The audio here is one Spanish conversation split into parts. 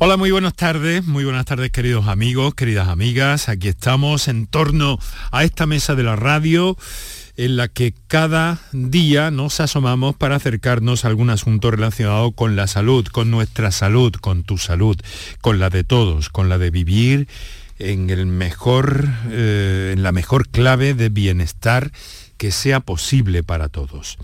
Hola, muy buenas tardes, muy buenas tardes queridos amigos, queridas amigas. Aquí estamos en torno a esta mesa de la radio en la que cada día nos asomamos para acercarnos a algún asunto relacionado con la salud, con nuestra salud, con tu salud, con la de todos, con la de vivir en el mejor, eh, en la mejor clave de bienestar que sea posible para todos.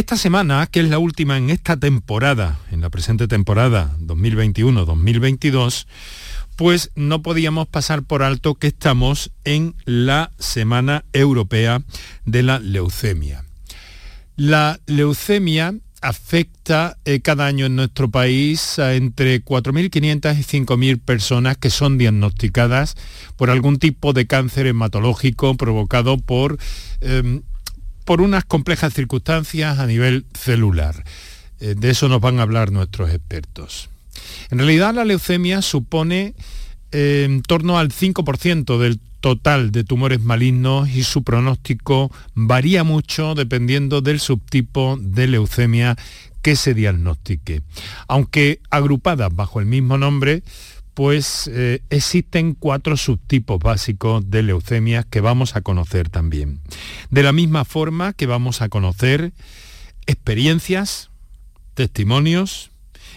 Esta semana, que es la última en esta temporada, en la presente temporada 2021-2022, pues no podíamos pasar por alto que estamos en la Semana Europea de la Leucemia. La leucemia afecta eh, cada año en nuestro país a entre 4.500 y 5.000 personas que son diagnosticadas por algún tipo de cáncer hematológico provocado por em, por unas complejas circunstancias a nivel celular. Eh, de eso nos van a hablar nuestros expertos. En realidad la leucemia supone eh, en torno al 5% del total de tumores malignos y su pronóstico varía mucho dependiendo del subtipo de leucemia que se diagnostique. Aunque agrupadas bajo el mismo nombre, pues eh, existen cuatro subtipos básicos de leucemia que vamos a conocer también. De la misma forma que vamos a conocer experiencias, testimonios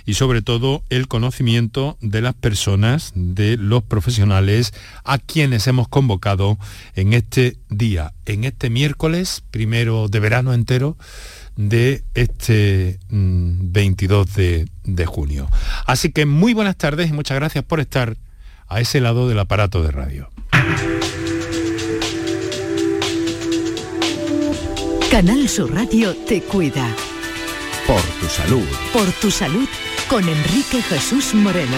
y sobre todo el conocimiento de las personas, de los profesionales a quienes hemos convocado en este día, en este miércoles primero de verano entero de este 22 mm, de, de junio. Así que muy buenas tardes y muchas gracias por estar a ese lado del aparato de radio. Canal Sur Radio te cuida. Por tu salud. Por tu salud con Enrique Jesús Moreno.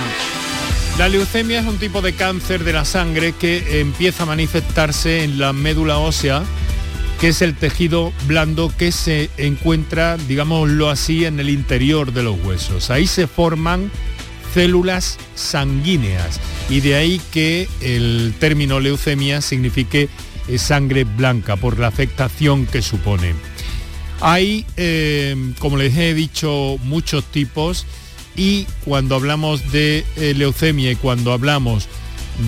La leucemia es un tipo de cáncer de la sangre que empieza a manifestarse en la médula ósea es el tejido blando que se encuentra, digámoslo así, en el interior de los huesos. Ahí se forman células sanguíneas y de ahí que el término leucemia signifique eh, sangre blanca por la afectación que supone. Hay, eh, como les he dicho, muchos tipos y cuando hablamos de eh, leucemia y cuando hablamos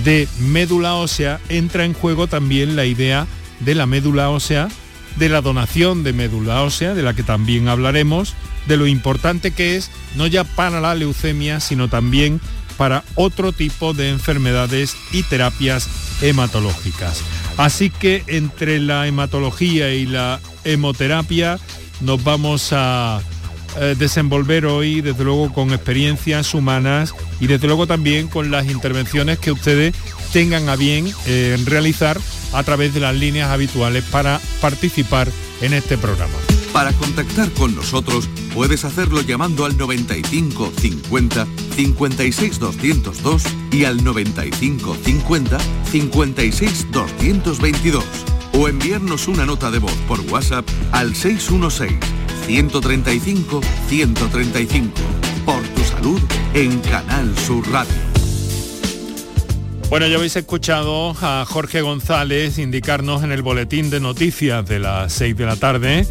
de médula ósea, entra en juego también la idea de la médula ósea, de la donación de médula ósea, de la que también hablaremos, de lo importante que es, no ya para la leucemia, sino también para otro tipo de enfermedades y terapias hematológicas. Así que entre la hematología y la hemoterapia nos vamos a eh, desenvolver hoy, desde luego, con experiencias humanas y desde luego también con las intervenciones que ustedes tengan a bien eh, realizar a través de las líneas habituales para participar en este programa. Para contactar con nosotros puedes hacerlo llamando al 95 50 56 202 y al 95 50 56 222 o enviarnos una nota de voz por WhatsApp al 616 135 135 por tu salud en Canal Sur Radio. Bueno, ya habéis escuchado a Jorge González indicarnos en el boletín de noticias de las 6 de la tarde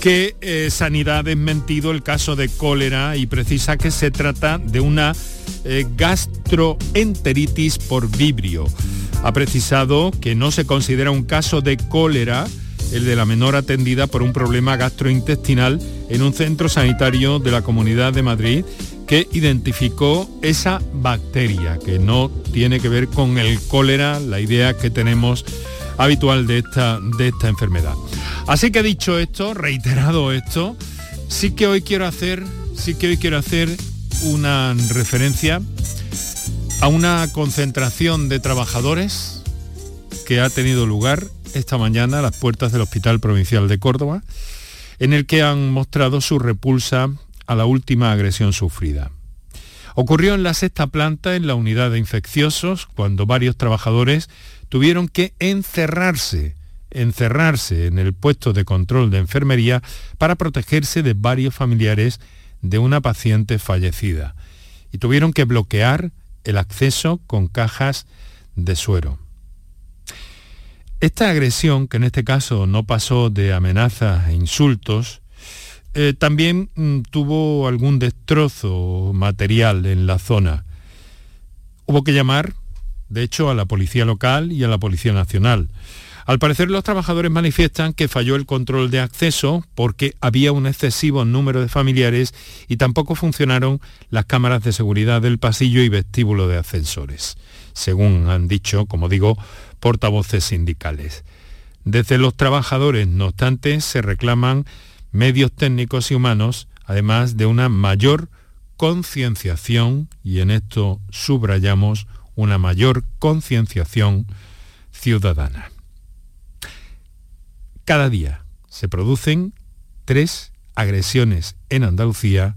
que eh, Sanidad ha desmentido el caso de cólera y precisa que se trata de una eh, gastroenteritis por vibrio. Ha precisado que no se considera un caso de cólera el de la menor atendida por un problema gastrointestinal en un centro sanitario de la Comunidad de Madrid que identificó esa bacteria, que no tiene que ver con el cólera, la idea que tenemos habitual de esta, de esta enfermedad. Así que dicho esto, reiterado esto, sí que hoy quiero hacer, sí que hoy quiero hacer una referencia a una concentración de trabajadores que ha tenido lugar esta mañana a las puertas del Hospital Provincial de Córdoba, en el que han mostrado su repulsa a la última agresión sufrida. Ocurrió en la sexta planta en la unidad de infecciosos cuando varios trabajadores tuvieron que encerrarse, encerrarse en el puesto de control de enfermería para protegerse de varios familiares de una paciente fallecida y tuvieron que bloquear el acceso con cajas de suero. Esta agresión, que en este caso no pasó de amenazas e insultos, eh, también mm, tuvo algún destrozo material en la zona. Hubo que llamar, de hecho, a la Policía Local y a la Policía Nacional. Al parecer los trabajadores manifiestan que falló el control de acceso porque había un excesivo número de familiares y tampoco funcionaron las cámaras de seguridad del pasillo y vestíbulo de ascensores, según han dicho, como digo, portavoces sindicales. Desde los trabajadores, no obstante, se reclaman medios técnicos y humanos, además de una mayor concienciación, y en esto subrayamos una mayor concienciación ciudadana. Cada día se producen tres agresiones en Andalucía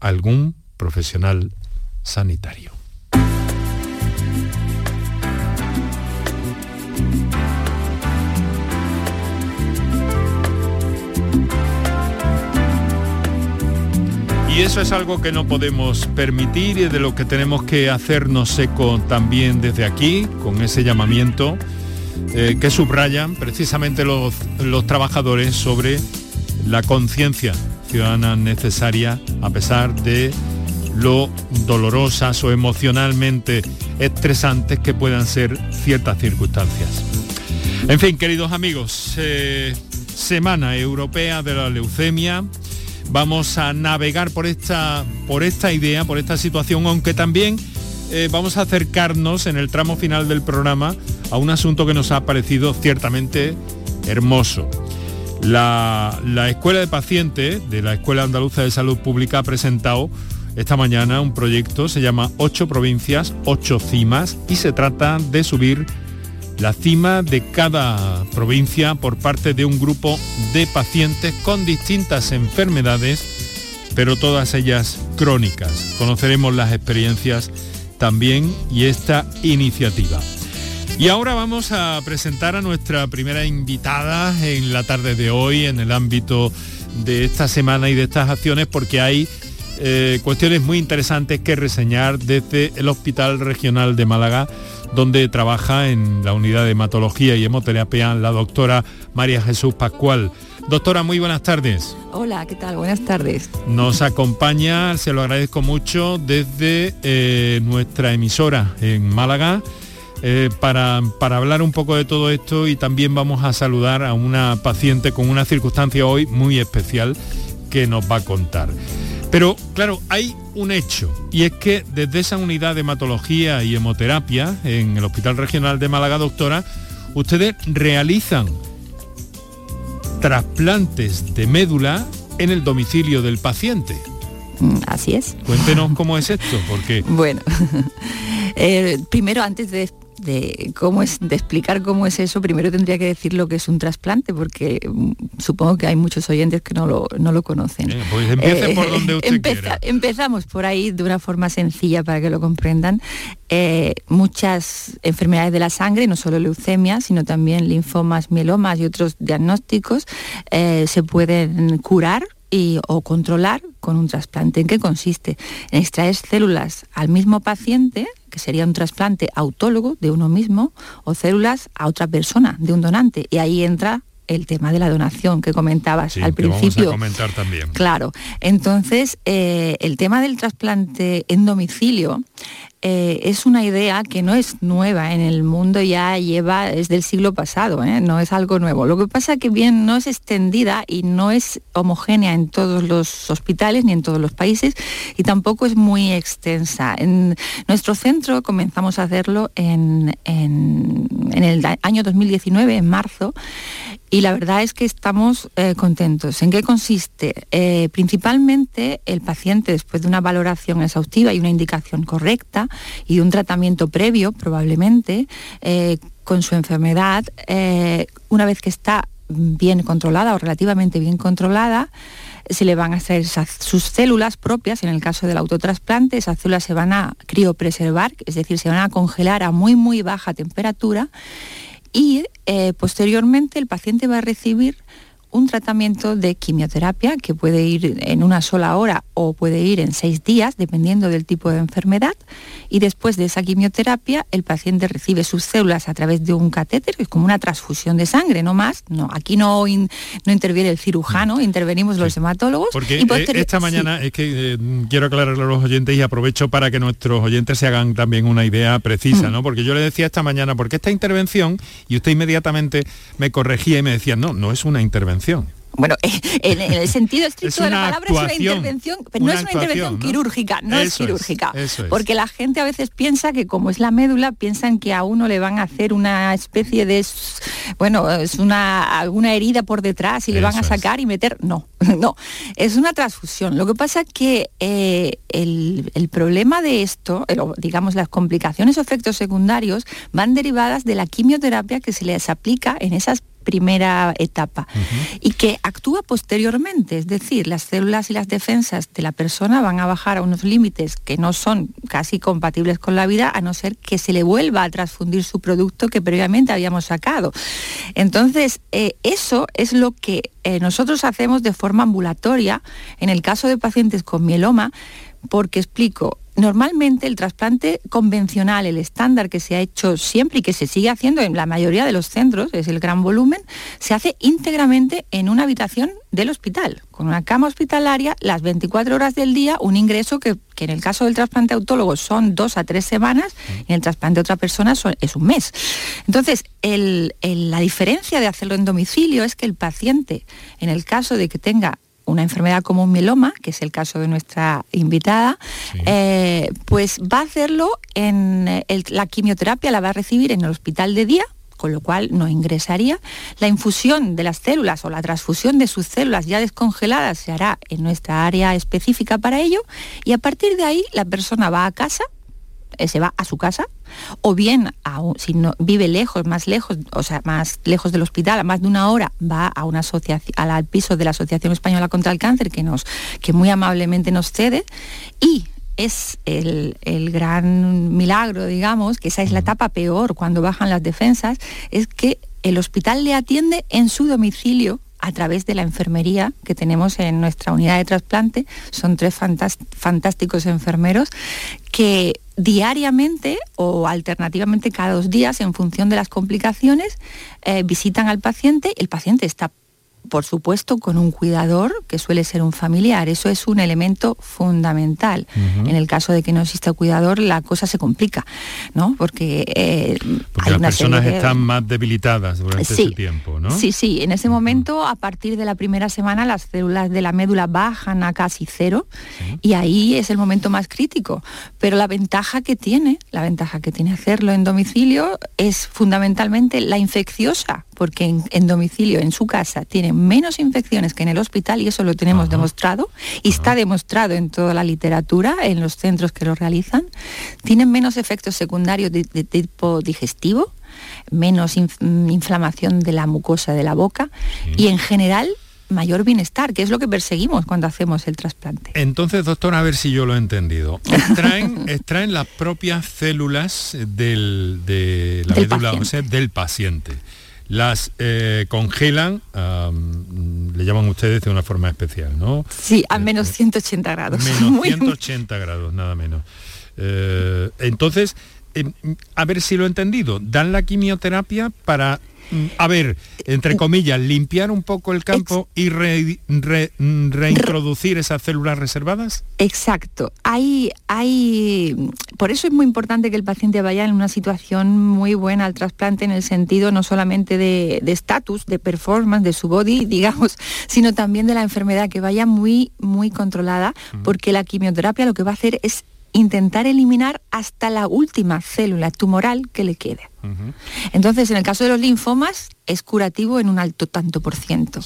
a algún profesional sanitario. Y eso es algo que no podemos permitir y de lo que tenemos que hacernos eco también desde aquí, con ese llamamiento eh, que subrayan precisamente los, los trabajadores sobre la conciencia ciudadana necesaria a pesar de lo dolorosas o emocionalmente estresantes que puedan ser ciertas circunstancias. En fin, queridos amigos, eh, Semana Europea de la Leucemia. Vamos a navegar por esta, por esta idea, por esta situación, aunque también eh, vamos a acercarnos en el tramo final del programa a un asunto que nos ha parecido ciertamente hermoso. La, Escuela de Pacientes de la Escuela Andaluza de Salud Pública ha presentado esta mañana un proyecto, se llama Ocho provincias, ocho cimas, y se trata de subir la cima de cada provincia por parte de un grupo de pacientes con distintas enfermedades, pero todas ellas crónicas. Conoceremos las experiencias también y esta iniciativa. Y ahora vamos a presentar a nuestra primera invitada en la tarde de hoy en el ámbito de esta semana y de estas acciones porque hay eh, cuestiones muy interesantes que reseñar desde el Hospital Regional de Málaga donde trabaja en la unidad de hematología y hemoterapia la doctora María Jesús Pascual. Doctora, muy buenas tardes. Hola, ¿qué tal? Buenas tardes. Nos acompaña, se lo agradezco mucho, desde eh, nuestra emisora en Málaga eh, para, para hablar un poco de todo esto y también vamos a saludar a una paciente con una circunstancia hoy muy especial que nos va a contar. Pero claro, hay un hecho y es que desde esa unidad de hematología y hemoterapia en el Hospital Regional de Málaga, doctora, ustedes realizan trasplantes de médula en el domicilio del paciente. Mm, así es. Cuéntenos cómo es esto, porque... Bueno, eh, primero antes de de cómo es de explicar cómo es eso, primero tendría que decir lo que es un trasplante, porque mm, supongo que hay muchos oyentes que no lo, no lo conocen. pues por donde usted quiera. Empezamos por ahí de una forma sencilla para que lo comprendan. Eh, muchas enfermedades de la sangre, no solo leucemia, sino también linfomas, mielomas y otros diagnósticos, eh, se pueden curar y, o controlar con un trasplante. ¿En qué consiste? En extraer células al mismo paciente, que sería un trasplante autólogo de uno mismo, o células a otra persona, de un donante. Y ahí entra el tema de la donación que comentabas al principio. Vamos a comentar también. Claro. Entonces, eh, el tema del trasplante en domicilio eh, es una idea que no es nueva en el mundo, ya lleva, es del siglo pasado, ¿eh? no es algo nuevo. Lo que pasa que bien no es extendida y no es homogénea en todos los hospitales ni en todos los países y tampoco es muy extensa. En nuestro centro comenzamos a hacerlo en, en el año 2019, en marzo, y la verdad es que estamos eh, contentos. ¿En qué consiste? Principalmente el paciente, después de una valoración exhaustiva y una indicación correcta y un tratamiento previo, probablemente, eh, con su enfermedad, una vez que está bien controlada o relativamente bien controlada, se le van a hacer sus células propias, en el caso del autotrasplante, esas células se van a criopreservar, es decir, se van a congelar a muy, muy baja temperatura y eh, posteriormente el paciente va a recibir un tratamiento de quimioterapia que puede ir en una sola hora o puede ir en seis días, dependiendo del tipo de enfermedad. Y después de esa quimioterapia, el paciente recibe sus células a través de un catéter, que es como una transfusión de sangre, no más. No, aquí no, no interviene el cirujano, intervenimos los hematólogos. Porque y eh, esta mañana es que eh, quiero aclararle a los oyentes y aprovecho para que nuestros oyentes se hagan también una idea precisa, mm. ¿no? Porque yo le decía esta mañana, porque esta intervención, y usted inmediatamente me corregía y me decía, no, no es una intervención. Bueno, en, el sentido estricto de la palabra es una intervención, pero no es una intervención quirúrgica, no es quirúrgica. porque la gente a veces piensa que como es la médula, piensan que a uno le van a hacer una especie de, bueno, es una alguna herida por detrás y le van a sacar y meter. No, no, es una transfusión. Lo que pasa es que eh, el, el, problema de esto, digamos las complicaciones o efectos secundarios, van derivadas de la quimioterapia que se les aplica en esas primera etapa y que actúa posteriormente, es decir, las células y las defensas de la persona van a bajar a unos límites que no son casi compatibles con la vida a no ser que se le vuelva a transfundir su producto que previamente habíamos sacado. Entonces, eh, eso es lo que eh, nosotros hacemos de forma ambulatoria en el caso de pacientes con mieloma, porque explico, Normalmente el trasplante convencional, el estándar que se ha hecho siempre y que se sigue haciendo en la mayoría de los centros, es el gran volumen, se hace íntegramente en una habitación del hospital, con una cama hospitalaria, las 24 horas del día, un ingreso que, en el caso del trasplante autólogo son dos a tres semanas y en el trasplante de otra persona es un mes. Entonces, la diferencia de hacerlo en domicilio es que el paciente, en el caso de que tenga una enfermedad como un mieloma, que es el caso de nuestra invitada, eh, pues va a hacerlo en la quimioterapia, la va a recibir en el hospital de día, con lo cual no ingresaría. La infusión de las células o la transfusión de sus células ya descongeladas se hará en nuestra área específica para ello y a partir de ahí la persona va a casa eh, se va a su casa o bien si no vive lejos, más lejos, o sea, más lejos del hospital, a más de una hora, va a una asociación, al piso de la Asociación Española contra el Cáncer que nos, que muy amablemente nos cede y es el, el, gran milagro, digamos, que esa es la etapa peor cuando bajan las defensas, es que el hospital le atiende en su domicilio a través de la enfermería que tenemos en nuestra unidad de trasplante. Son tres fantásticos enfermeros que diariamente o alternativamente cada dos días, en función de las complicaciones, eh, visitan al paciente. El paciente está por supuesto, con un cuidador que suele ser un familiar. Eso es un elemento fundamental. En el caso de que no exista cuidador, la cosa se complica, ¿no? Porque, eh, las personas están más debilitadas durante ese tiempo, ¿no? Sí, sí. En ese momento, a partir de la primera semana, las células de la médula bajan a casi cero y ahí es el momento más crítico. Pero la ventaja que tiene, la ventaja que tiene hacerlo en domicilio es fundamentalmente la infecciosa porque en, domicilio, en su casa, tienen menos infecciones que en el hospital y eso lo tenemos demostrado y está demostrado en toda la literatura, en los centros que lo realizan. Tienen menos efectos secundarios de, tipo digestivo, menos inflamación de la mucosa de la boca y en general mayor bienestar, que es lo que perseguimos cuando hacemos el trasplante. Entonces, doctor, a ver si yo lo he entendido. Extraen, extraen las propias células del, de la médula del paciente las eh, congelan, le llaman ustedes de una forma especial, ¿no? Sí, a menos 180 grados. Menos 180 grados, nada menos. Eh, entonces, em, a ver si lo he entendido, dan la quimioterapia para a ver, entre comillas, limpiar un poco el campo y reintroducir esas células reservadas? Exacto. Hay, hay, por eso es muy importante que el paciente vaya en una situación muy buena al trasplante en el sentido no solamente de estatus, de, performance, de su body, digamos, sino también de la enfermedad, que vaya muy, muy controlada, porque la quimioterapia lo que va a hacer es intentar eliminar hasta la última célula tumoral que le quede. Entonces, en el caso de los linfomas, es curativo en un alto tanto por ciento.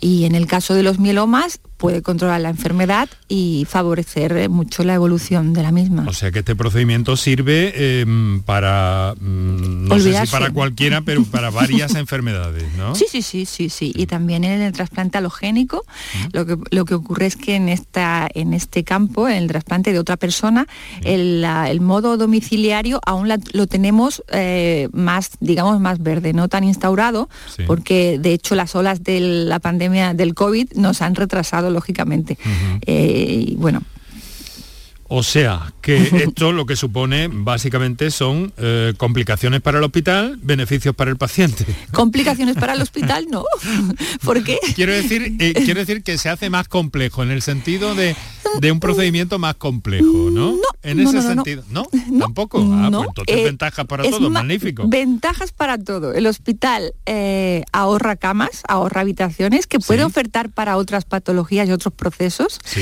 Y en el caso de los mielomas, puede controlar la enfermedad y favorecer mucho la evolución de la misma. O sea que este procedimiento sirve em, para, mm, no sé si para cualquiera, pero para varias enfermedades, ¿no? Sí, sí, sí, sí, sí. Y también en el trasplante alogénico, lo, que, lo que ocurre es que en, esta, en este campo, en el trasplante de otra persona, el, modo domiciliario aún lo tenemos... Eh, eh, más, digamos, más verde, no tan instaurado, porque de hecho las olas de la pandemia del COVID nos han retrasado lógicamente. Eh, y bueno, o sea, que esto lo que supone básicamente son eh, complicaciones para el hospital, beneficios para el paciente. Complicaciones para el hospital, no. ¿Por qué? Quiero decir, eh, quiero decir que se hace más complejo en el sentido de, un procedimiento más complejo, ¿no? No. En ese sentido. ¿No? ¿Tampoco? Ah, pues entonces eh, ventajas para todo, magnífico. Ventajas para todo. El hospital ahorra camas, ahorra habitaciones que puede ofertar para otras patologías y otros procesos. Sí.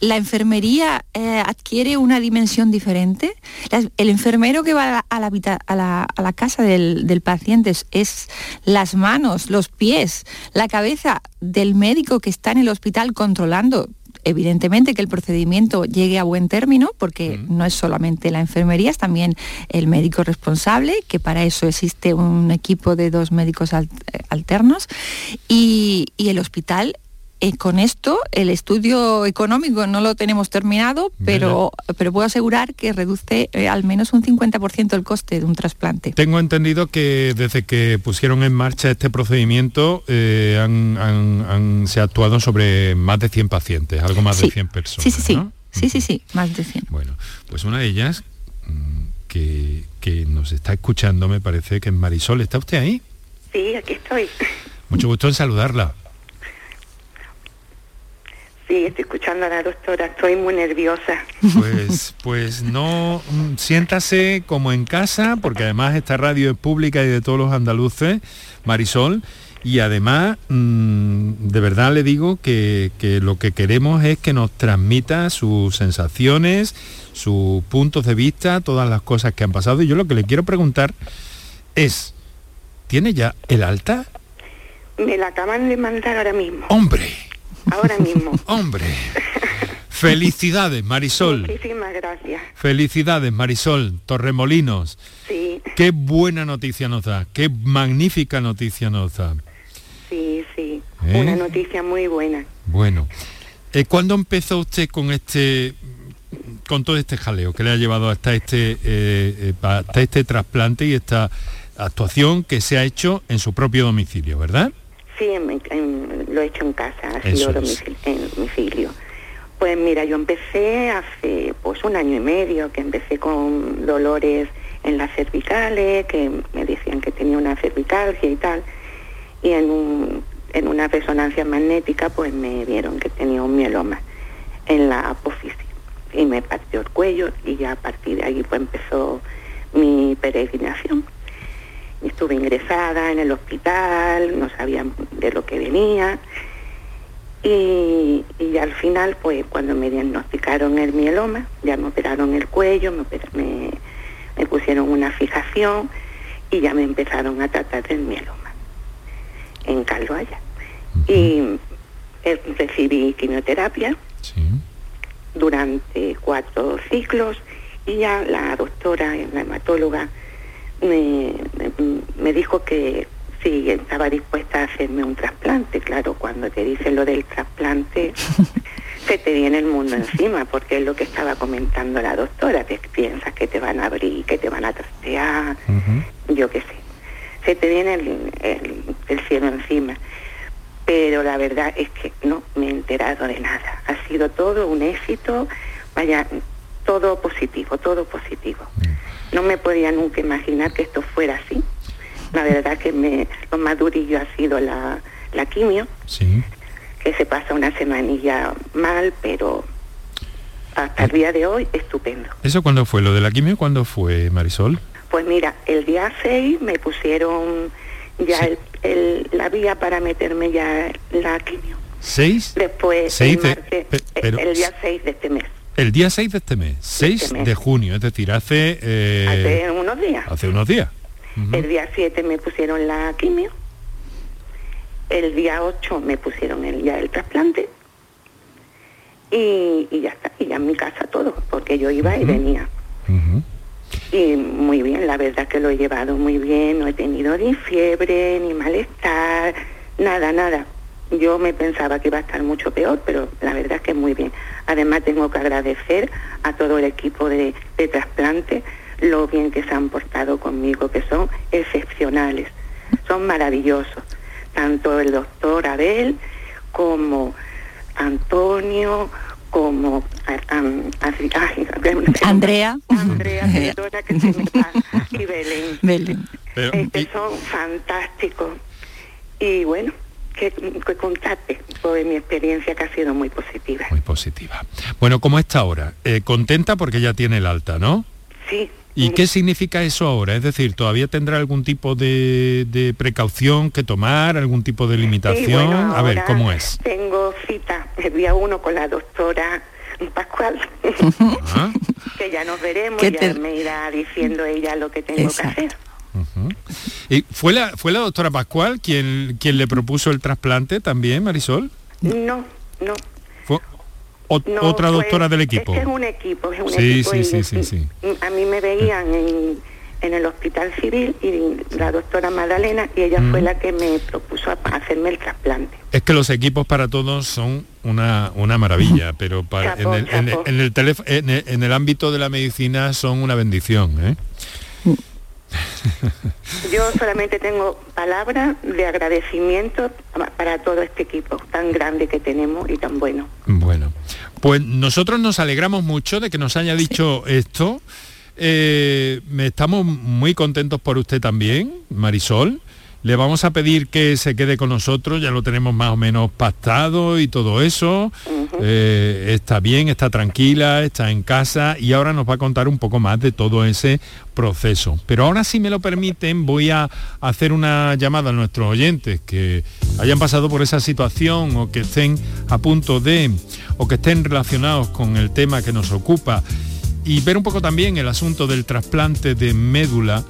la enfermería eh, adquiere una dimensión diferente. el enfermero que va a la, casa del, paciente es, las manos, los pies, la cabeza del médico que está en el hospital controlando evidentemente que el procedimiento llegue a buen término, porque no es solamente la enfermería, es también el médico responsable, que para eso existe un equipo de dos médicos alternos, y, y el hospital eh, con esto el estudio económico no lo tenemos terminado, pero, pero puedo asegurar que reduce eh, al menos un 50% el coste de un trasplante. Tengo entendido que desde que pusieron en marcha este procedimiento eh, se ha actuado sobre más de 100 pacientes, algo más de 100 personas. Sí, sí, sí. Sí, sí, sí, más de 100. Bueno, pues una de ellas mm, que, que nos está escuchando me parece que es Marisol. ¿Está usted ahí? Sí, aquí estoy. Mucho gusto en saludarla. Sí, estoy escuchando a la doctora, estoy muy nerviosa. Pues, pues no, mm, siéntase como en casa, porque además esta radio es pública y de todos los andaluces, Marisol, y además, mm, de verdad le digo que, que, lo que queremos es que nos transmita sus sensaciones, sus puntos de vista, todas las cosas que han pasado. Y yo lo que le quiero preguntar es, ¿tiene ya el alta? Me la acaban de mandar ahora mismo. ¡Hombre! Ahora mismo. Hombre. Felicidades, Marisol. Muchísimas gracias. Felicidades, Marisol, Torremolinos. Sí. Qué buena noticia nos da, qué magnífica noticia nos da. Sí, sí, ¿Eh? una noticia muy buena. Bueno, eh, ¿cuándo empezó usted con este, con todo este jaleo que le ha llevado hasta este, eh, hasta este trasplante y esta actuación que se ha hecho en su propio domicilio, verdad? Sí, lo he hecho en casa, ha sido en domicilio. Pues mira, yo empecé hace pues un año y medio, que empecé con dolores en las cervicales, que me decían que tenía una cervicalgia y tal, y en, en una resonancia magnética pues me vieron que tenía un mieloma en la apófisis. Y me partió el cuello y ya a partir de ahí pues empezó mi peregrinación estuve ingresada en el hospital, no sabían de lo que venía. Y, al final, pues cuando me diagnosticaron el mieloma, ya me operaron el cuello, me, me, pusieron una fijación y ya me empezaron a tratar del mieloma en Calvaya. Y eh, recibí quimioterapia durante cuatro ciclos y ya la doctora, la hematóloga, me, me, dijo que sí, estaba dispuesta a hacerme un trasplante. Claro, cuando te dicen lo del trasplante, se te viene el mundo encima, porque es lo que estaba comentando la doctora, te piensas que te van a abrir, que te van a trastear, yo qué sé. Se te viene el, el cielo encima. Pero la verdad es que no me he enterado de nada. Ha sido todo un éxito, vaya, todo positivo, todo positivo. No me podía nunca imaginar que esto fuera así. La verdad que me, lo más durillo ha sido la, la quimio, sí. que se pasa una semanilla mal, pero hasta el día de hoy estupendo. ¿Eso cuándo fue? ¿Lo de la quimio cuándo fue, Marisol? Pues mira, el día 6 me pusieron ya el, la vía para meterme ya la quimio. ¿Seis? Después, el, el, día 6 de este mes. El día 6 de este mes, 6 este de junio, es decir, hace... Eh, hace unos días. Hace unos días. El día 7 me pusieron la quimio. El día 8 me pusieron el, ya el trasplante. Y, ya está, y ya en mi casa todo, porque yo iba y venía. Y muy bien, la verdad que lo he llevado muy bien, no he tenido ni fiebre, ni malestar, nada, nada. Yo me pensaba que iba a estar mucho peor, pero la verdad es que muy bien. Además tengo que agradecer a todo el equipo de, trasplante lo bien que se han portado conmigo, que son excepcionales, son maravillosos. Tanto el doctor Abel como Antonio, como Andrea. Andrea, que se me y Belén. Belén. Este, son fantásticos. Y bueno, que, que contate pues mi experiencia que ha sido muy positiva. Muy positiva. Bueno, ¿cómo está ahora? Eh, contenta porque ya tiene el alta, ¿no? Sí. ¿Y qué significa eso ahora? Es decir, ¿todavía tendrá algún tipo de, precaución que tomar, algún tipo de limitación? a ver, ¿cómo es? Tengo cita el día uno con la doctora Pascual, que ya nos veremos, ya me irá diciendo ella lo que tengo que hacer. ¿Y fue la, fue la doctora Pascual quien, quien le propuso el trasplante también, Marisol? No, no. ¿Fue otra doctora del equipo? Es, es un equipo, es un sí, Sí, sí, sí, sí. A mí me veían en, en, el hospital civil y la doctora Magdalena y ella fue la que me propuso hacerme el trasplante. Es que los equipos para todos son una, una maravilla, pero para, en, el, en, el, en, el, en el ámbito de la medicina son una bendición. ¿eh? Yo solamente tengo palabras de agradecimiento para todo este equipo tan grande que tenemos y tan bueno. Bueno, pues nosotros nos alegramos mucho de que nos haya dicho esto. Eh, estamos muy contentos por usted también, Marisol. Le vamos a pedir que se quede con nosotros, ya lo tenemos más o menos pactado y todo eso. Eh, está bien, está tranquila, está en casa y ahora nos va a contar un poco más de todo ese proceso. Pero ahora si me lo permiten voy a hacer una llamada a nuestros oyentes que hayan pasado por esa situación o que estén a punto de o que estén relacionados con el tema que nos ocupa y ver un poco también el asunto del trasplante de médula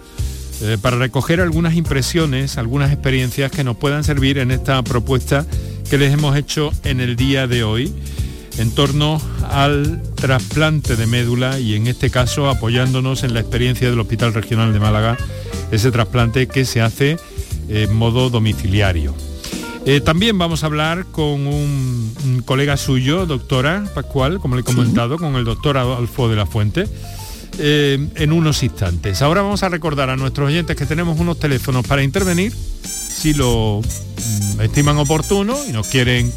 eh, para recoger algunas impresiones, algunas experiencias que nos puedan servir en esta propuesta que les hemos hecho en el día de hoy en torno al trasplante de médula y en este caso apoyándonos en la experiencia del Hospital Regional de Málaga, ese trasplante que se hace en modo domiciliario. Eh, también vamos a hablar con un, colega suyo, doctora Pascual, como le he comentado, con el doctor Adolfo de la Fuente eh, en unos instantes. Ahora vamos a recordar a nuestros oyentes que tenemos unos teléfonos para intervenir, si lo mm, estiman oportuno y nos quieren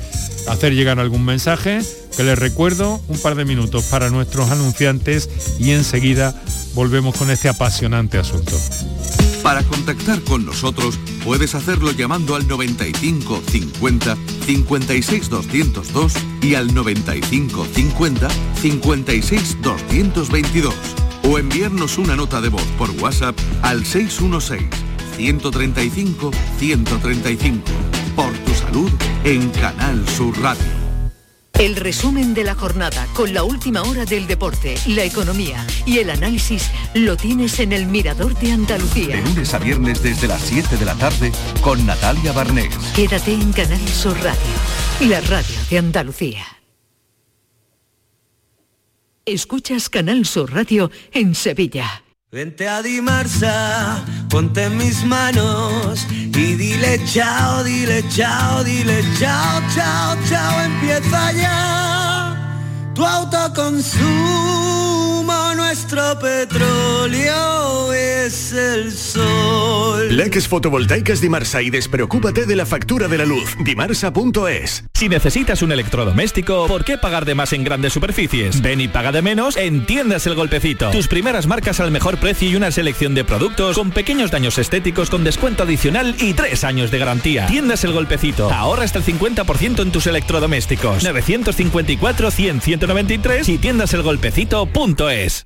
hacer llegar algún mensaje, que les recuerdo un par de minutos para nuestros anunciantes y enseguida volvemos con este apasionante asunto. Para contactar con nosotros puedes hacerlo llamando al 95 50 56 202 y al 95 50 56 222 o enviarnos una nota de voz por WhatsApp al 616-135-135. Por tu salud en Canal Sur Radio. El resumen de la jornada con la última hora del deporte, la economía y el análisis lo tienes en el Mirador de Andalucía. De lunes a viernes desde las 7 de la tarde con Natalia Barnés. Quédate en Canal Sur Radio, la radio de Andalucía. Escuchas Canal Sur Radio en Sevilla. Vente a Dimarsa, ponte en mis manos y dile chao, dile chao, dile chao, chao, chao, empieza ya tu autoconsumo nuestro petróleo es el sol. Leques fotovoltaicas Dimarsa y despreocúpate de la factura de la luz. Dimarsa.es. Si necesitas un electrodoméstico, ¿por qué pagar de más en grandes superficies? Ven y paga de menos en Tiendas El Golpecito. Tus primeras marcas al mejor precio y una selección de productos con pequeños daños estéticos con descuento adicional y tres años de garantía. Tiendas El Golpecito. Ahorra hasta el 50% en tus electrodomésticos. 954 100 193 y tiendaselgolpecito.es.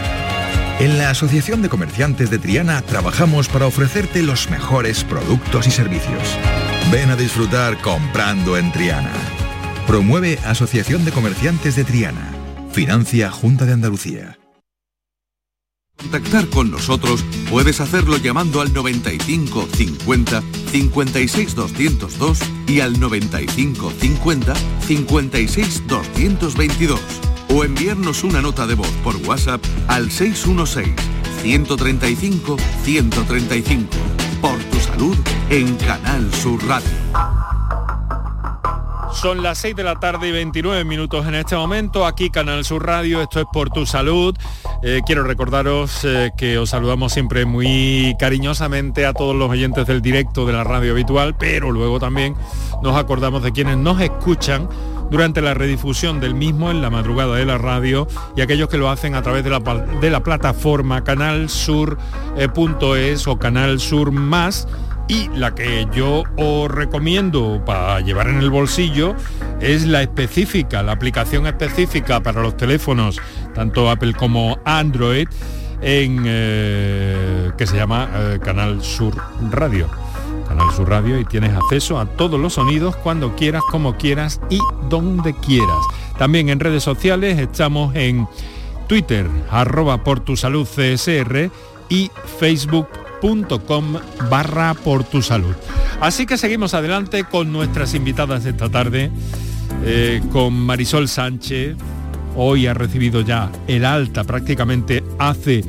en la Asociación de Comerciantes de Triana trabajamos para ofrecerte los mejores productos y servicios. Ven a disfrutar comprando en Triana. Promueve Asociación de Comerciantes de Triana. Financia Junta de Andalucía. Contactar con nosotros puedes hacerlo llamando al 95 50 56 202 y al 95 50 56 222 o enviarnos una nota de voz por WhatsApp al 616 135 135 por tu salud en Canal Sur Radio. Son las 6 de la tarde y 29 minutos en este momento. Aquí Canal Sur Radio, esto es por tu salud. Eh, quiero recordaros eh, que os saludamos siempre muy cariñosamente a todos los oyentes del directo de la radio habitual, pero luego también nos acordamos de quienes nos escuchan durante la redifusión del mismo en la madrugada de la radio y aquellos que lo hacen a través de la, de la plataforma canalsur.es o Canal Sur Más y la que yo os recomiendo para llevar en el bolsillo es la específica, la aplicación específica para los teléfonos, tanto Apple como Android, en, eh, que se llama eh, Canal Sur Radio. Canal Sur Radio y tienes acceso a todos los sonidos cuando quieras, como quieras y donde quieras. También en redes sociales estamos en Twitter, arroba por tu salud CSR y Facebook com barra por tu salud. Así que seguimos adelante con nuestras invitadas esta tarde, eh, con Marisol Sánchez. Hoy ha recibido ya el alta prácticamente hace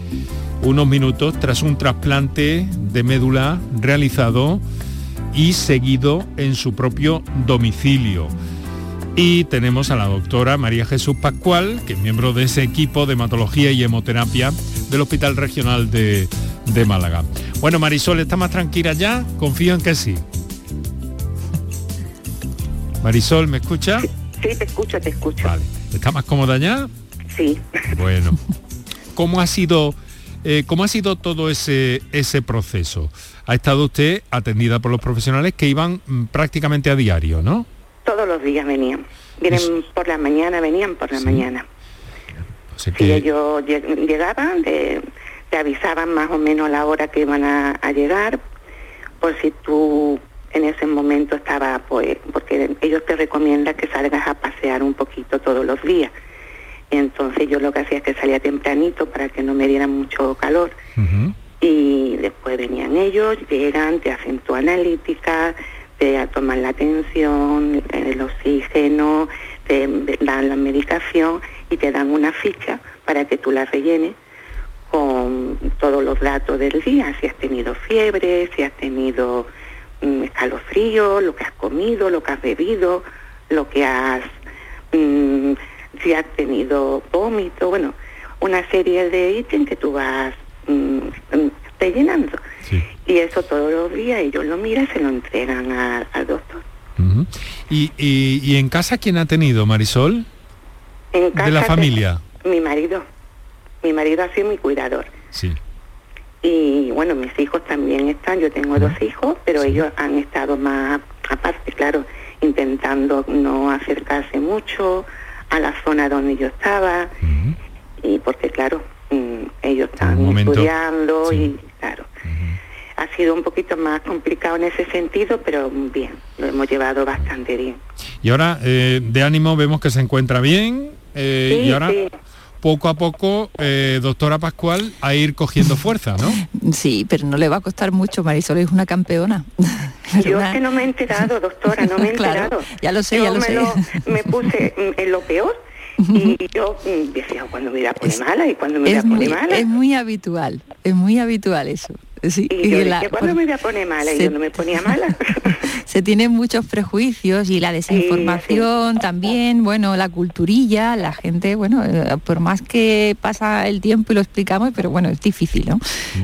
unos minutos tras un trasplante de médula realizado y seguido en su propio domicilio. Y tenemos a la doctora María Jesús Pascual, que es miembro de ese equipo de hematología y hemoterapia del Hospital Regional de, de Málaga. Bueno, Marisol, ¿está más tranquila ya? Confío en que sí. Marisol, ¿me escucha? Sí, te escucho, te escucho. Vale. ¿Está más cómoda ya? Sí. Bueno. ¿Cómo ha sido, eh, cómo ha sido todo ese, ese proceso? Ha estado usted atendida por los profesionales que iban mm, prácticamente a diario, ¿no? Todos los días venían. Vienen por la mañana, venían por la mañana. Si ellos llegaban te avisaban más o menos la hora que iban a, llegar, por si tú en ese momento estaba, pues, porque ellos te recomiendan que salgas a pasear un poquito todos los días. Entonces yo lo que hacía es que salía tempranito para que no me dieran mucho calor. Y después venían ellos, llegan, te hacen tu analítica, te toman la tensión, el oxígeno, te dan la medicación y te dan una ficha para que tú la rellenes con todos los datos del día, si has tenido fiebre, si has tenido mm, escalofrío, lo que has comido, lo que has bebido, lo que has, mm, si has tenido vómito, bueno, una serie de ítems que tú vas mm, rellenando. Y eso todos los días ellos lo miran y se lo entregan al doctor. ¿Y, y, en casa quién ha tenido, Marisol? En casa de la familia. mi marido mi marido ha sido mi cuidador. Sí. Y bueno, mis hijos también están, yo tengo dos hijos, pero ellos han estado más aparte, claro, intentando no acercarse mucho a la zona donde yo estaba, y porque claro, mm, ellos están estudiando y claro. Ha sido un poquito más complicado en ese sentido, pero bien, lo hemos llevado bastante bien. Y ahora, eh, de ánimo, vemos que se encuentra bien. Eh, y ahora, poco a poco, eh, doctora Pascual, a ir cogiendo fuerza, ¿no? Sí, pero no le va a costar mucho, Marisol es una campeona. Yo es que no me he enterado, doctora, no me he enterado. ya lo sé, ya lo me sé. me puse en lo peor y yo mm, decía, cuando me voy a poner mala y cuando me voy a poner mala. Es muy habitual, es muy habitual eso. Sí, y yo dije, ¿cuándo me voy a poner mala? y yo no me ponía mala. se tienen muchos prejuicios y la desinformación también, bueno, la culturilla, la gente, bueno, eh, por más que pasa el tiempo y lo explicamos, pero bueno, es difícil, ¿no?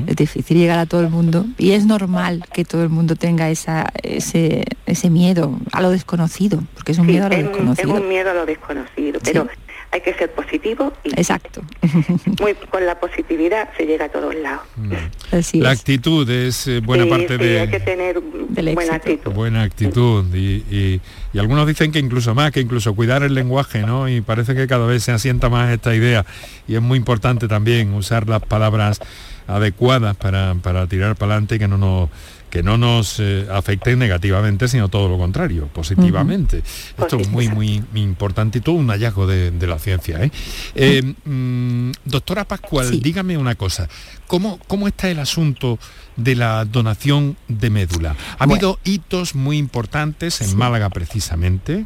Es difícil llegar a todo el mundo y es normal que todo el mundo tenga esa, ese, ese miedo a lo desconocido, porque es un miedo a lo desconocido. Es un miedo a lo desconocido, pero hay que ser positivo y exacto. muy, con la positividad se llega a todos lados. Mm. la actitud es eh, buena parte de hay que tener buena actitud. Buena actitud y, algunos dicen que incluso más que incluso cuidar el lenguaje no y parece que cada vez se asienta más esta idea y es muy importante también usar las palabras adecuadas para, tirar para adelante y que no nos que no nos eh, afecten negativamente, sino todo lo contrario, positivamente. Esto es muy, muy, importante y todo un hallazgo de, la ciencia. ¿eh? Eh, mm, doctora Pascual, dígame una cosa, ¿cómo, ¿cómo está el asunto de la donación de médula? Ha habido hitos muy importantes en Málaga precisamente,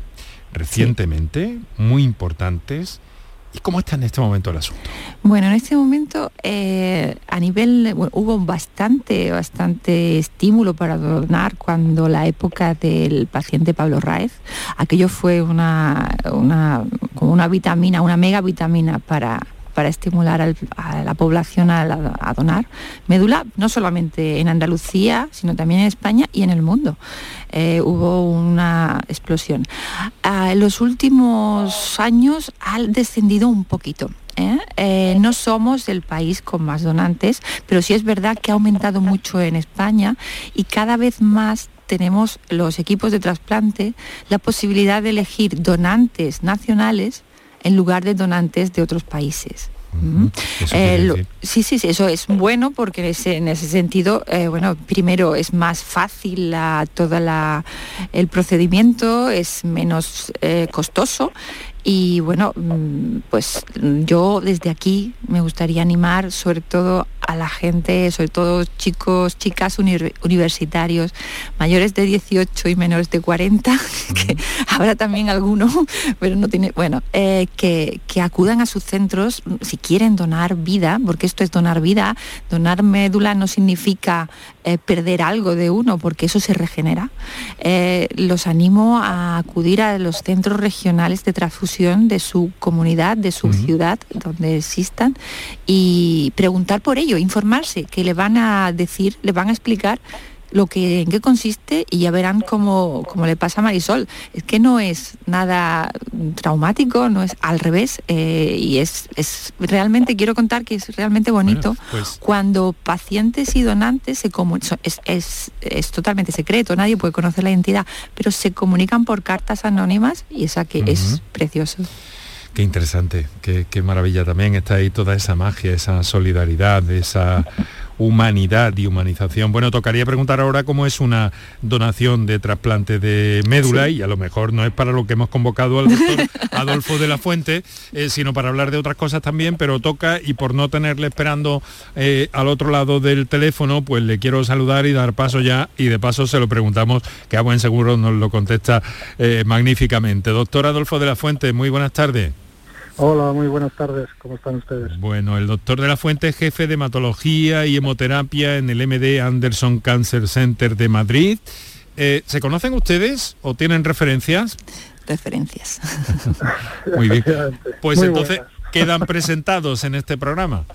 recientemente, muy importantes. ¿Y cómo está en este momento el asunto? Bueno, en este momento eh, a nivel, hubo bastante, bastante estímulo para donar cuando la época del paciente Pablo Raez, aquello fue una, una, una vitamina, una mega vitamina para, para estimular a la población a, donar médula, no solamente en Andalucía, sino también en España y en el mundo. Eh, hubo una explosión. Ah, en los últimos años ha descendido un poquito. ¿eh? Eh, no somos el país con más donantes, pero sí es verdad que ha aumentado mucho en España y cada vez más tenemos los equipos de trasplante la posibilidad de elegir donantes nacionales en lugar de donantes de otros países. Eh, sí, sí, sí, eso es bueno porque en ese sentido, eh, bueno, primero es más fácil la, toda la, el procedimiento, es menos eh, costoso y bueno, mm, pues yo desde aquí me gustaría animar sobre todo a la gente, sobre todo chicos, chicas universitarios, mayores de 18 y menores de 40, que habrá también alguno, pero no tiene, bueno, eh, que, que, acudan a sus centros si quieren donar vida, porque esto es donar vida. Donar médula no significa eh, perder algo de uno, porque eso se regenera. Eh, los animo a acudir a los centros regionales de transfusión de su comunidad, de su ciudad, donde existan, y preguntar por informarse, que le van a decir, le van a explicar lo que, en qué consiste y ya verán cómo, le pasa a Marisol. Es que no es nada traumático, no es al revés eh, y es, es, realmente, quiero contar que es realmente bonito pues cuando pacientes y donantes se comunican, es, es, totalmente secreto, nadie puede conocer la identidad, pero se comunican por cartas anónimas y esa que es precioso. Qué interesante, qué, maravilla también. Está ahí toda esa magia, esa solidaridad, esa humanidad y humanización. Bueno, tocaría preguntar ahora cómo es una donación de trasplante de médula y a lo mejor no es para lo que hemos convocado al doctor Adolfo de la Fuente, eh, sino para hablar de otras cosas también, pero toca y por no tenerle esperando eh, al otro lado del teléfono, pues le quiero saludar y dar paso ya y de paso se lo preguntamos, que a buen seguro nos lo contesta eh, magníficamente. Doctor Adolfo de la Fuente, muy buenas tardes. Hola, muy buenas tardes. ¿Cómo están ustedes? Bueno, el doctor de la Fuente, jefe de hematología y hemoterapia en el MD Anderson Cancer Center de Madrid. Eh, ¿Se conocen ustedes o tienen referencias? Referencias. muy bien. Pues entonces quedan presentados en este programa.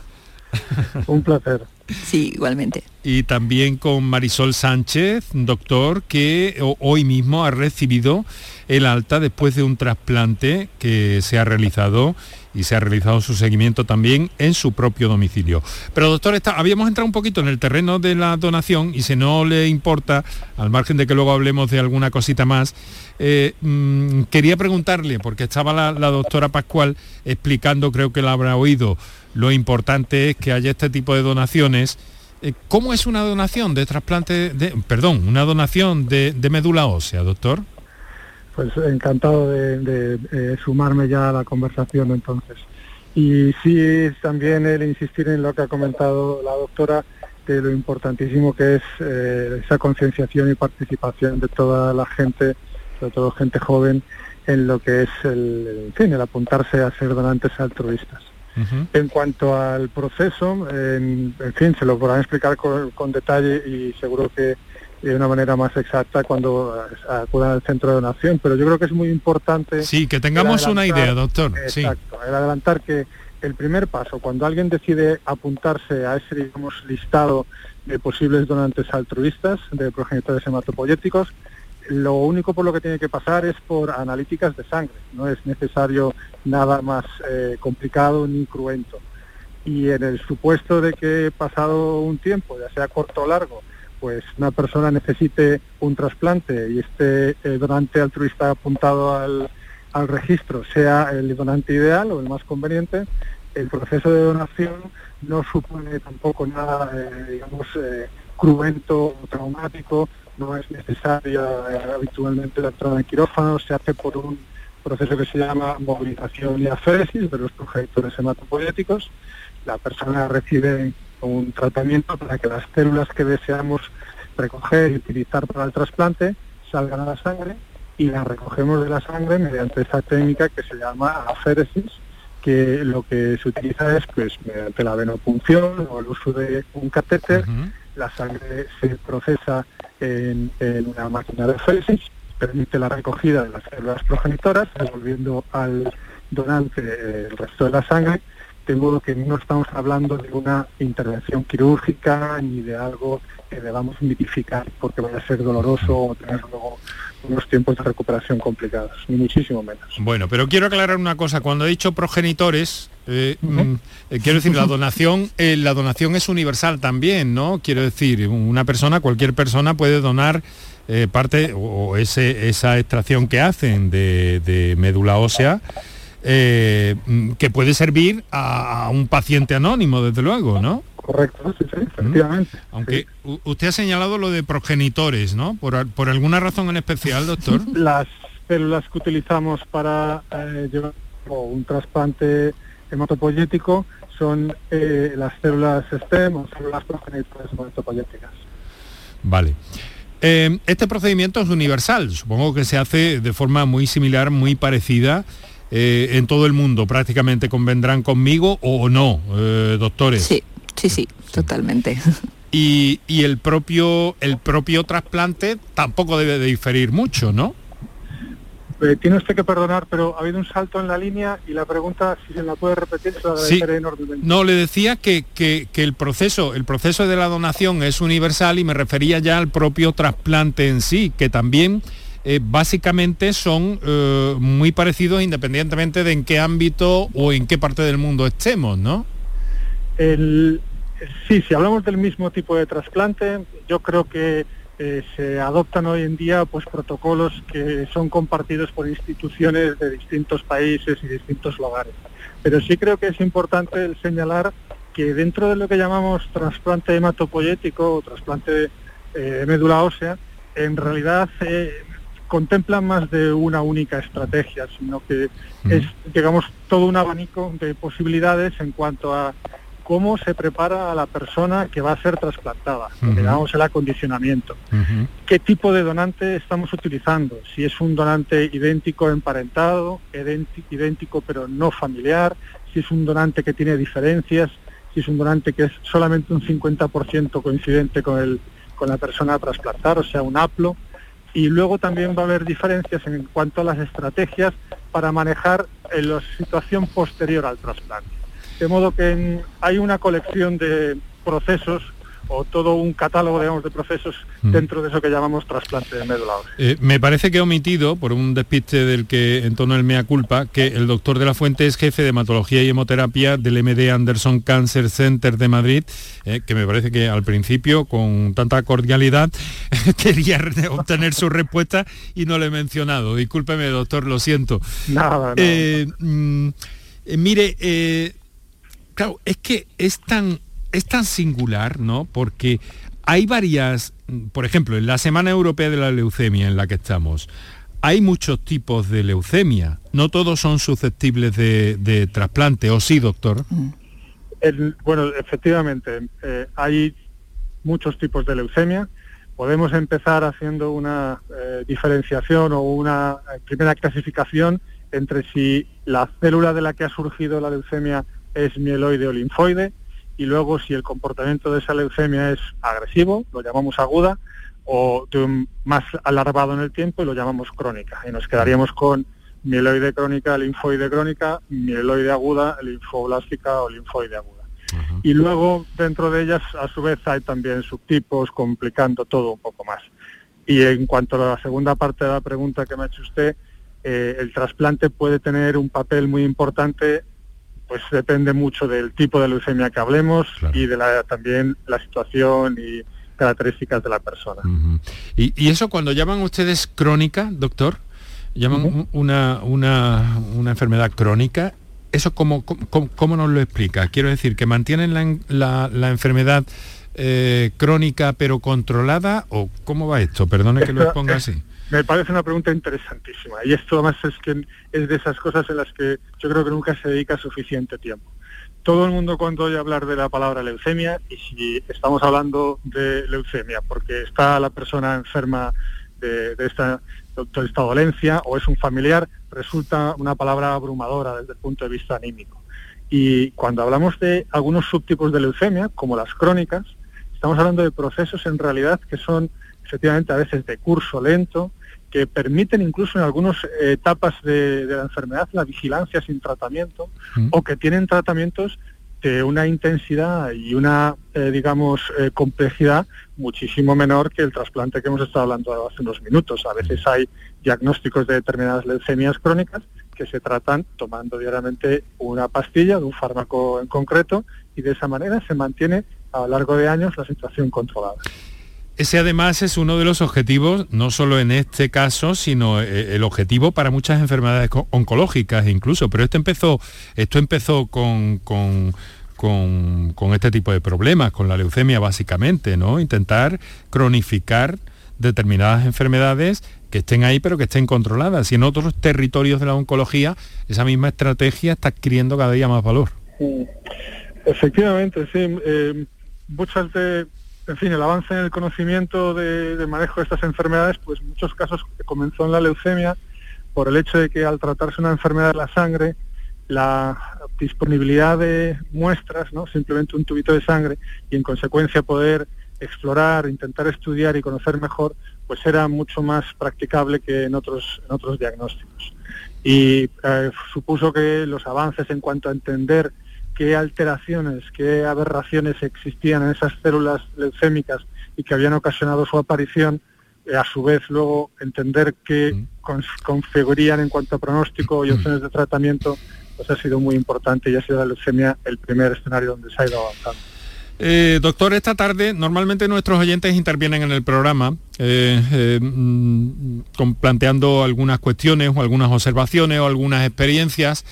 Un placer. Sí, igualmente. Y también con Marisol Sánchez, doctor, que hoy mismo ha recibido el alta después de un trasplante que se ha realizado y se ha realizado su seguimiento también en su propio domicilio. Pero doctor, está, habíamos entrado un poquito en el terreno de la donación y si no le importa, al margen de que luego hablemos de alguna cosita más, eh, mm, quería preguntarle, porque estaba la, doctora Pascual explicando, creo que la habrá oído, lo importante es que haya este tipo de donaciones. Eh, ¿Cómo es una donación de trasplante, de, perdón, una donación de, médula ósea, doctor? Pues encantado de, eh, sumarme ya a la conversación entonces. Y sí, también el insistir en lo que ha comentado la doctora, de lo importantísimo que es esa concienciación y participación de toda la gente sobre todo gente joven, en lo que es el, fin, el apuntarse a ser donantes altruistas. En cuanto al proceso, en, fin, se lo podrán explicar con, detalle y seguro que de una manera más exacta cuando acudan al centro de donación, pero yo creo que es muy importante... Sí, que tengamos una idea, doctor. Exacto, el adelantar que el primer paso, cuando alguien decide apuntarse a ese, digamos, listado de posibles donantes altruistas de progenitores hematopoyéticos, lo único por lo que tiene que pasar es por analíticas de sangre, no es necesario nada más eh, complicado ni cruento. Y en el supuesto de que pasado un tiempo, ya sea corto o largo, pues una persona necesite un trasplante y este eh, donante altruista apuntado al, al registro sea el donante ideal o el más conveniente, el proceso de donación no supone tampoco nada, digamos, cruento o traumático, no es necesaria habitualmente la entrada en quirófano, se hace por un proceso que se llama movilización y aféresis de los progenitores hematopoyéticos. La persona recibe un tratamiento para que las células que deseamos recoger y utilizar para el trasplante salgan a la sangre y las recogemos de la sangre mediante esa técnica que se llama aféresis, que lo que se utiliza es pues mediante la venopunción o el uso de un catéter, la sangre se procesa en, una máquina de aféresis, permite la recogida de las células progenitoras, devolviendo al donante el resto de la sangre de modo que no estamos hablando de una intervención quirúrgica ni de algo que debamos mitificar porque vaya a ser doloroso o tener luego unos tiempos de recuperación complicados, ni muchísimo menos. Bueno, pero quiero aclarar una cosa, cuando he dicho progenitores, eh, mm, eh, quiero decir, la donación, eh, la donación es universal también, ¿no? Quiero decir, una persona, cualquier persona puede donar parte o ese, esa extracción que hacen de, de médula ósea eh, que puede servir a, un paciente anónimo, desde luego, ¿no? Correcto, sí, sí, efectivamente. Aunque usted ha señalado lo de progenitores, ¿no? Por, alguna razón en especial, doctor. Las células que utilizamos para eh, llevar un trasplante hematopoyético son eh, las células STEM o células progenitoras hematopoyéticas. Vale. este procedimiento es universal, supongo que se hace de forma muy similar, muy parecida eh, en todo el mundo prácticamente convendrán conmigo o no, eh, doctores. Sí, sí, sí, totalmente. Y, el propio el propio trasplante tampoco debe de diferir mucho, ¿no? Eh, tiene usted que perdonar, pero ha habido un salto en la línea y la pregunta, si se la puede repetir, se lo agradeceré enormemente. No, le decía que, que, el proceso, el proceso de la donación es universal y me refería ya al propio trasplante en sí, que también eh, básicamente son eh, muy parecidos independientemente de en qué ámbito o en qué parte del mundo estemos, ¿no? sí, si hablamos del mismo tipo de trasplante, yo creo que eh, se adoptan hoy en día pues protocolos que son compartidos por instituciones de distintos países y distintos lugares. Pero sí creo que es importante señalar que dentro de lo que llamamos trasplante hematopoyético o trasplante de médula ósea, en realidad contemplan más de una única estrategia, sino que mm. es, digamos, todo un abanico de posibilidades en cuanto a cómo se prepara a la persona que va a ser trasplantada, digamos el acondicionamiento. ¿Qué tipo de donante estamos utilizando? Si es un donante idéntico emparentado, idéntico pero no familiar, si es un donante que tiene diferencias, si es un donante que es solamente un 50% coincidente con, el, con la persona a trasplantar, o sea, un aplo y luego también va a haber diferencias en cuanto a las estrategias para manejar la situación posterior al trasplante. De modo que hay una colección de procesos o todo un catálogo digamos, de procesos mm. dentro de eso que llamamos trasplante de médula. Eh, me parece que he omitido, por un despiste del que en torno el mea culpa, que el doctor de la Fuente es jefe de hematología y hemoterapia del MD Anderson Cancer Center de Madrid, eh, que me parece que al principio, con tanta cordialidad, quería obtener su respuesta y no le he mencionado. Discúlpeme, doctor, lo siento. Nada, eh, mm, mire, claro, es que es tan es tan singular, ¿no? Porque hay varias, por ejemplo, en la Semana Europea de la Leucemia en la que estamos, hay muchos tipos de leucemia. No todos son susceptibles de, trasplante, ¿o sí, doctor? Mm. bueno, efectivamente, eh, hay muchos tipos de leucemia. Podemos empezar haciendo una eh, diferenciación o una eh, primera clasificación entre si la célula de la que ha surgido la leucemia es mieloide o linfoide, y luego si el comportamiento de esa leucemia es agresivo, lo llamamos aguda, o más alargado en el tiempo y lo llamamos crónica. Y nos quedaríamos con mieloide crónica, linfoide crónica, mieloide aguda, linfoblástica o linfoide aguda. Y luego dentro de ellas a su vez hay también subtipos complicando todo un poco más. Y en cuanto a la segunda parte de la pregunta que me ha hecho usted, eh, el trasplante puede tener un papel muy importante pues depende mucho del tipo de leucemia que hablemos y de la, también la situación y características de la persona. ¿Y, eso cuando llaman ustedes crónica, doctor? ¿Llaman una, una, una enfermedad crónica? ¿Eso cómo, cómo, nos lo explica? Quiero decir, que mantienen la, la, enfermedad eh, crónica pero controlada o cómo va esto? Perdone que lo exponga así. Me parece una pregunta interesantísima y esto además es que es de esas cosas en las que yo creo que nunca se dedica suficiente tiempo. Todo el mundo cuando oye hablar de la palabra leucemia y si estamos hablando de leucemia porque está la persona enferma de, esta, de esta dolencia o es un familiar, resulta una palabra abrumadora desde el punto de vista anímico. Y cuando hablamos de algunos subtipos de leucemia, como las crónicas, estamos hablando de procesos en realidad que son efectivamente a veces de curso lento, que permiten incluso en algunas etapas de, la enfermedad la vigilancia sin tratamiento mm. o que tienen tratamientos de una intensidad y una, eh, digamos, eh, complejidad muchísimo menor que el trasplante que hemos estado hablando hace unos minutos. A veces hay diagnósticos de determinadas leucemias crónicas que se tratan tomando diariamente una pastilla de un fármaco en concreto y de esa manera se mantiene a lo largo de años la situación controlada. Ese además es uno de los objetivos, no solo en este caso, sino eh, el objetivo para muchas enfermedades oncológicas incluso. Pero esto empezó, esto empezó con, con, este tipo de problemas, con la leucemia básicamente, ¿no? Intentar cronificar determinadas enfermedades que estén ahí pero que estén controladas. Y en otros territorios de la oncología esa misma estrategia está adquiriendo cada día más valor. Efectivamente, sí. Eh, muchas de en fin, el avance en el conocimiento de, manejo de estas enfermedades, pues muchos casos comenzó en la leucemia por el hecho de que al tratarse una enfermedad de la sangre, la disponibilidad de muestras, ¿no? simplemente un tubito de sangre, y en consecuencia poder explorar, intentar estudiar y conocer mejor, pues era mucho más practicable que en otros, en otros diagnósticos. Y eh, supuso que los avances en cuanto a entender qué alteraciones, qué aberraciones existían en esas células leucémicas y que habían ocasionado su aparición, eh, a su vez luego entender qué configurían en cuanto a pronóstico y opciones de tratamiento, pues ha sido muy importante y ha sido la leucemia el primer escenario donde se ha ido avanzando. Eh, doctor, esta tarde normalmente nuestros oyentes intervienen en el programa eh, mm, planteando algunas cuestiones o algunas observaciones o algunas experiencias.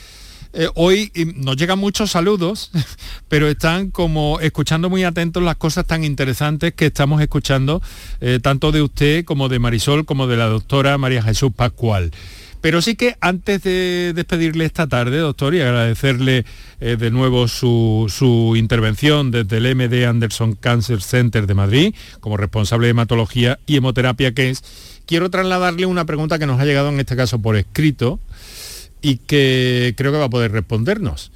Eh, hoy nos llegan muchos saludos, pero están como escuchando muy atentos las cosas tan interesantes que estamos escuchando, eh, tanto de usted como de Marisol, como de la doctora María Jesús Pascual. Pero sí que antes de despedirle esta tarde, doctor, y agradecerle eh, de nuevo su, su, intervención desde el MD Anderson Cancer Center de Madrid, como responsable de hematología y hemoterapia que es, quiero trasladarle una pregunta que nos ha llegado en este caso por escrito, y que creo que va a poder respondernos.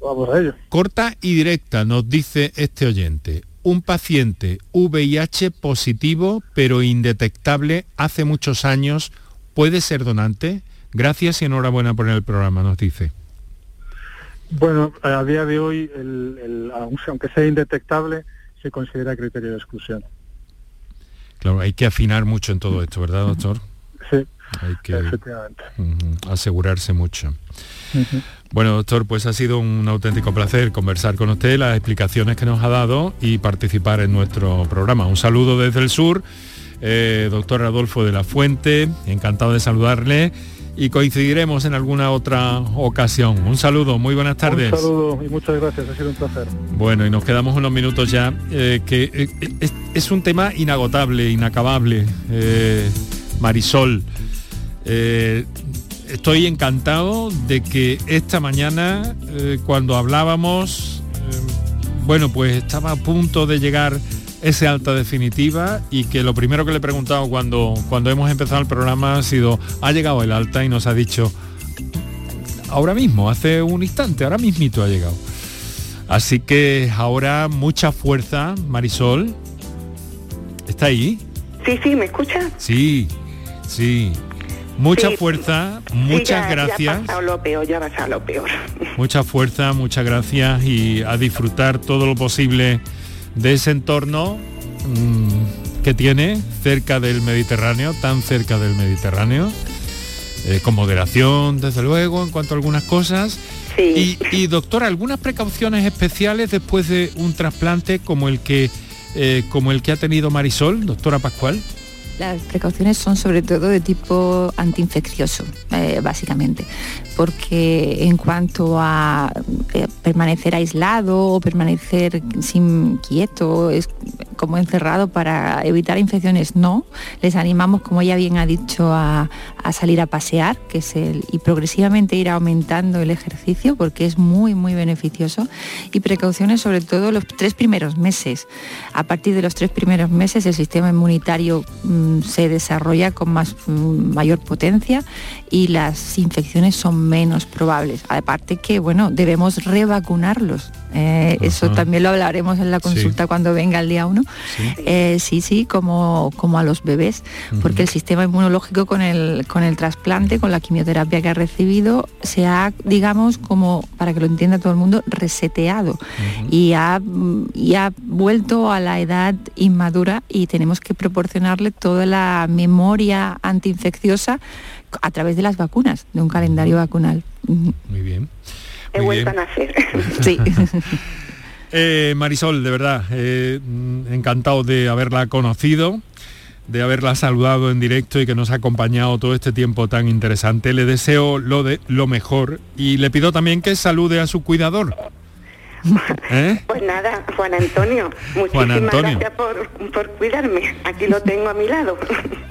Vamos a ello. Corta y directa, nos dice este oyente. Un paciente VIH positivo pero indetectable hace muchos años puede ser donante. Gracias y enhorabuena por el programa, nos dice. Bueno, a día de hoy, aunque sea indetectable, se considera criterio de exclusión. Claro, hay que afinar mucho en todo esto, ¿verdad, doctor? Sí, hay que asegurarse mucho. Bueno, doctor, pues ha sido un auténtico placer conversar con usted, las explicaciones que nos ha dado y participar en nuestro programa. Un saludo desde el sur, eh, doctor Adolfo de la Fuente, encantado de saludarle y coincidiremos en alguna otra ocasión. Un saludo, muy buenas tardes. Un saludo y muchas gracias, ha sido un placer. Bueno, y nos quedamos unos minutos ya, eh, que eh, es, es, un tema inagotable, inacabable. Marisol. Eh, estoy encantado de que esta mañana, eh, cuando hablábamos, eh, bueno, pues estaba a punto de llegar ese alta definitiva y que lo primero que le he preguntado cuando, cuando hemos empezado el programa ha sido, ha llegado el alta y nos ha dicho, ahora mismo, hace un instante, ahora mismito ha llegado. Así que ahora mucha fuerza, Marisol. ¿Está ahí? Sí, sí, ¿me escucha? Sí, sí. Mucha fuerza, muchas gracias. Ya lo peor, ya ha lo peor. Mucha fuerza, muchas gracias y a disfrutar todo lo posible de ese entorno mm, que tiene cerca del Mediterráneo, tan cerca del Mediterráneo, eh, con moderación, desde luego, en cuanto a algunas cosas. Sí. Y, y, doctora, algunas precauciones especiales después de un trasplante como el que, eh, como el que ha tenido Marisol, doctora Pascual. Las precauciones son sobre todo de tipo antiinfeccioso, eh, básicamente, porque en cuanto a eh, permanecer aislado o permanecer sin quieto, es como encerrado para evitar infecciones, no. Les animamos, como ya bien ha dicho, a, salir a pasear, que es el, y progresivamente ir aumentando el ejercicio, porque es muy, muy beneficioso. Y precauciones sobre todo los tres primeros meses. A partir de los tres primeros meses el sistema inmunitario mm, se desarrolla con más, mm, mayor potencia y las infecciones son menos probables. Aparte que, bueno, debemos revacunarlos. Eh, eso también lo hablaremos en la consulta cuando venga el día 1. Eh, sí. sí, como, como a los bebés, porque el sistema inmunológico con el, con el trasplante, con la quimioterapia que ha recibido, se ha, digamos, como, para que lo entienda todo el mundo, reseteado y, ha, y ha vuelto a la edad inmadura y tenemos que proporcionarle toda la memoria antiinfecciosa a través de las vacunas, de un calendario vacunal. Muy bien. He vuelto a nacer. sí. Eh, Marisol, de verdad, eh, encantado de haberla conocido, de haberla saludado en directo y que nos ha acompañado todo este tiempo tan interesante. Le deseo lo, de, lo mejor y le pido también que salude a su cuidador. ¿Eh? Pues nada, Juan Antonio, muchísimas gracias por, por cuidarme. Aquí lo tengo a mi lado.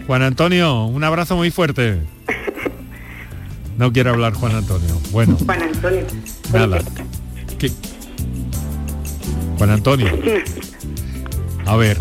Juan Antonio, un abrazo muy fuerte. No quiero hablar Juan Antonio. Bueno. Juan Antonio. Nada. Juan Antonio. A ver.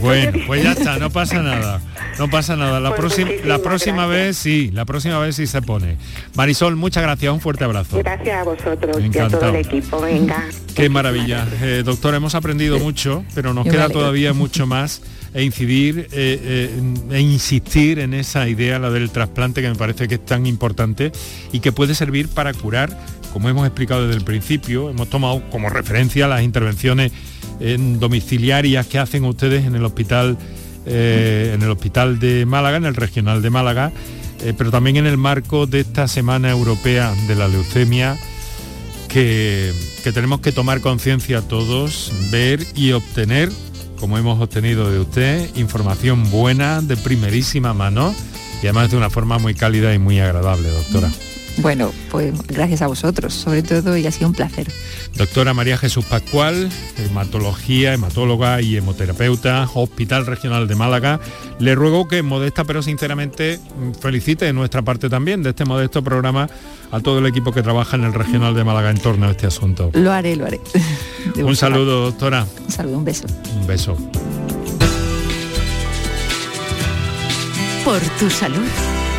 bueno, pues ya está, no pasa nada. No pasa nada. La, pues próxima, la próxima vez sí, la próxima vez sí se pone. Marisol, muchas gracias, un fuerte abrazo. Gracias a vosotros y a todo el equipo. Venga. Qué maravilla. Eh, doctora, hemos aprendido mucho, pero nos queda todavía mucho más e incidir eh, eh, e insistir en esa idea, la del trasplante, que me parece que es tan importante y que puede servir para curar, como hemos explicado desde el principio, hemos tomado como referencia las intervenciones en domiciliarias que hacen ustedes en el hospital, eh, en el hospital de Málaga, en el regional de Málaga, pero también en el marco de esta Semana Europea de la Leucemia, que, que tenemos que tomar conciencia todos, ver y obtener como hemos obtenido de usted, información buena, de primerísima mano y además de una forma muy cálida y muy agradable, doctora. Bueno, pues gracias a vosotros, sobre todo, y ha sido un placer. Doctora María Jesús Pascual, hematología, hematóloga y hemoterapeuta, Hospital Regional de Málaga. Le ruego que modesta pero sinceramente felicite de nuestra parte también de este modesto programa a todo el equipo que trabaja en el Regional de Málaga en torno a este asunto. Lo haré, lo haré. un saludo, doctora. Un saludo, un beso. Un beso. Por tu salud,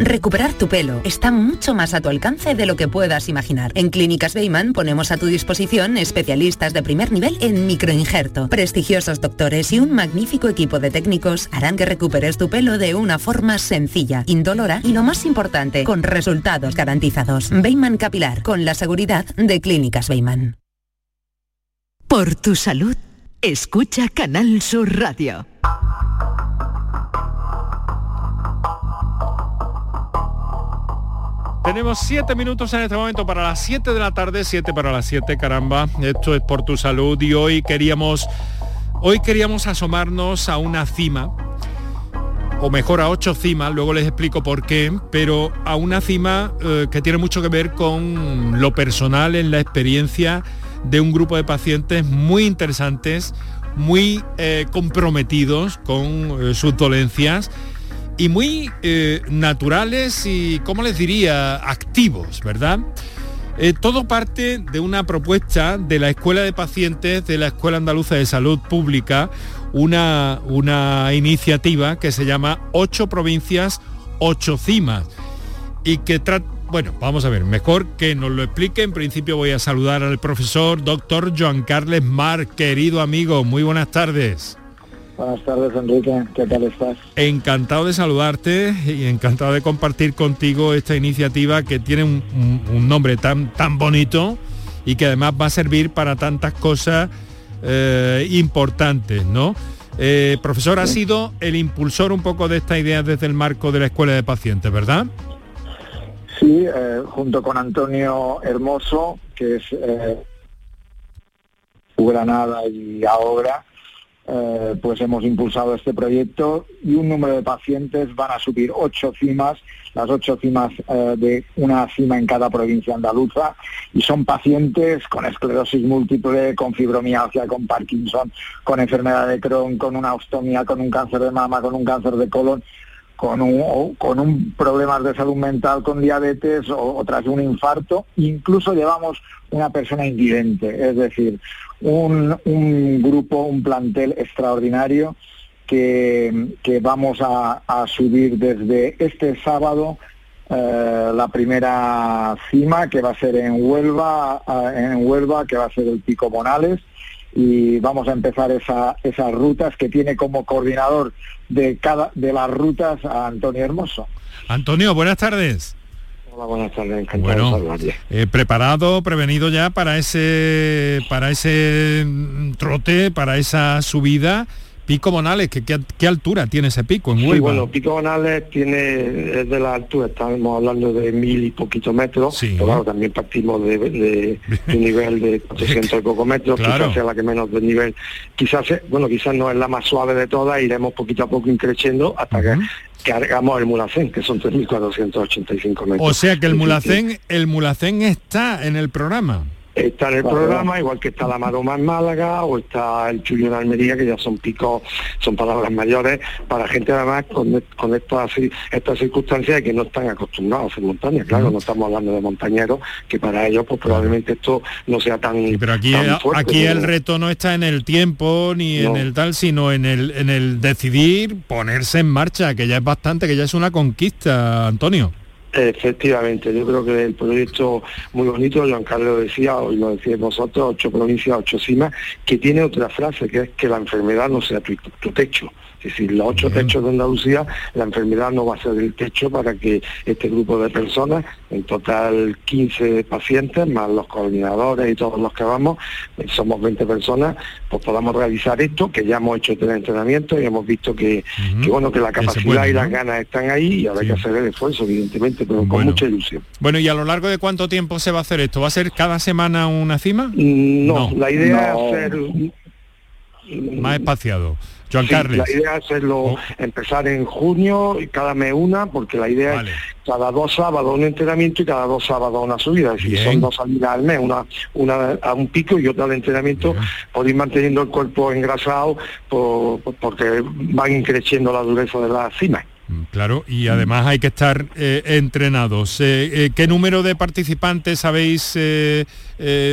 Recuperar tu pelo está mucho más a tu alcance de lo que puedas imaginar. En Clínicas Beyman ponemos a tu disposición especialistas de primer nivel en microinjerto. Prestigiosos doctores y un magnífico equipo de técnicos harán que recuperes tu pelo de una forma sencilla, indolora y lo más importante, con resultados garantizados. Beyman Capilar, con la seguridad de Clínicas Beyman. Por tu salud, escucha Canal Sur Radio. Tenemos siete minutos en este momento para las 7 de la tarde, siete para las 7, caramba. Esto es por tu salud y hoy queríamos Hoy queríamos asomarnos a una cima, o mejor a ocho cimas, luego les explico por qué, pero a una cima eh, que tiene mucho que ver con lo personal en la experiencia de un grupo de pacientes muy interesantes, muy eh, comprometidos con eh, sus dolencias y muy naturales y, ¿cómo les diría?, activos, ¿verdad? Eh, todo parte de una propuesta de la Escuela de Pacientes de la Escuela Andaluza de Salud Pública, una, una iniciativa que se llama Ocho Provincias, Ocho Cimas, y que trata bueno, vamos a ver, mejor que nos lo explique. En principio voy a saludar al profesor doctor Joan Carles Mar, querido amigo. Muy buenas tardes. Buenas tardes, Enrique. ¿Qué tal estás? Encantado de saludarte y encantado de compartir contigo esta iniciativa que tiene un, nombre tan, tan bonito y que además va a servir para tantas cosas eh, importantes, ¿no? Eh, profesor, ha sido el impulsor un poco de esta idea desde el marco de la Escuela de Pacientes, ¿verdad? Sí, eh, junto con Antonio Hermoso, que es Granada y ahora eh, pues hemos impulsado este proyecto y un número de pacientes van a subir ocho cimas, las ocho cimas eh, de una cima en cada provincia andaluza. Y son pacientes con esclerosis múltiple, con fibromialgia, con Parkinson, con enfermedad de Crohn, con una ostomía, con un cáncer de mama, con un cáncer de colon con un, con un problemas de salud mental, con diabetes o, tras un infarto, incluso llevamos una persona invidente, es decir, un, grupo, un plantel extraordinario que, vamos a, subir desde este sábado eh, la primera cima que va a ser en Huelva, en Huelva, que va a ser el Pico Monales, y vamos a empezar esa, esas rutas que tiene como coordinador de cada de las rutas a Antonio Hermoso. Antonio, buenas tardes. Hola, buenas tardes, encantado bueno, eh, preparado, prevenido ya para ese para ese mm, trote, para esa subida Pico Bonales, ¿qué, qué, altura tiene ese pico en Huelva? Sí, bueno, Pico Bonales tiene, es de la altura, estamos hablando de mil y poquitos metros, pero claro, también partimos de, un nivel de 400 y pocos metros, quizás sea la que menos del nivel, quizás, bueno, quizás no es la más suave de todas, iremos poquito a poco increciendo hasta que que hagamos el Mulacén, que son 3.485 metros. O sea que el Mulacén, el Mulacén está en el programa. Está en el programa, igual que está la Maroma en Málaga o está el Chuyo en Almería, que ya son picos, son palabras mayores para gente además con, con estas, estas circunstancias que no están acostumbrados a hacer montaña. Claro, no estamos hablando de montañeros, que para ellos pues probablemente esto no sea tan... pero aquí, aquí el reto no está en el tiempo ni en el tal, sino en el, en el decidir ponerse en marcha, que ya es bastante, que ya es una conquista, Antonio. Efectivamente, yo creo que el proyecto muy bonito, Juan Carlos decía, hoy lo decís vosotros, ocho provincias, ocho cimas, que tiene otra frase, que es que la enfermedad no sea tu techo. Es decir, los ocho techos de Andalucía, la enfermedad no va a ser el techo para que este grupo de personas, en total 15 pacientes, más los coordinadores y todos los que vamos, eh, somos 20 personas, pues podamos realizar esto, que ya hemos hecho el entrenamiento y hemos visto que, bueno, que la capacidad y las ganas están ahí y habrá que hacer el esfuerzo, evidentemente, pero con mucha ilusión. Bueno, ¿y a lo largo de cuánto tiempo se va a hacer esto? ¿Va a ser cada semana una cima? Mm, no, la idea es hacer... Más espaciado. Joan Carles. La idea es hacerlo, oh. empezar en junio y cada mes una, porque la idea es cada dos sábados un entrenamiento y cada dos sábados una subida. Es decir, son dos salidas al mes, una, una a un pico y otra de entrenamiento, por ir manteniendo el cuerpo engrasado porque van increciendo la dureza de las cimas. Mm, claro, y además hay que estar eh, entrenados. Eh, eh, ¿Qué número de participantes sabéis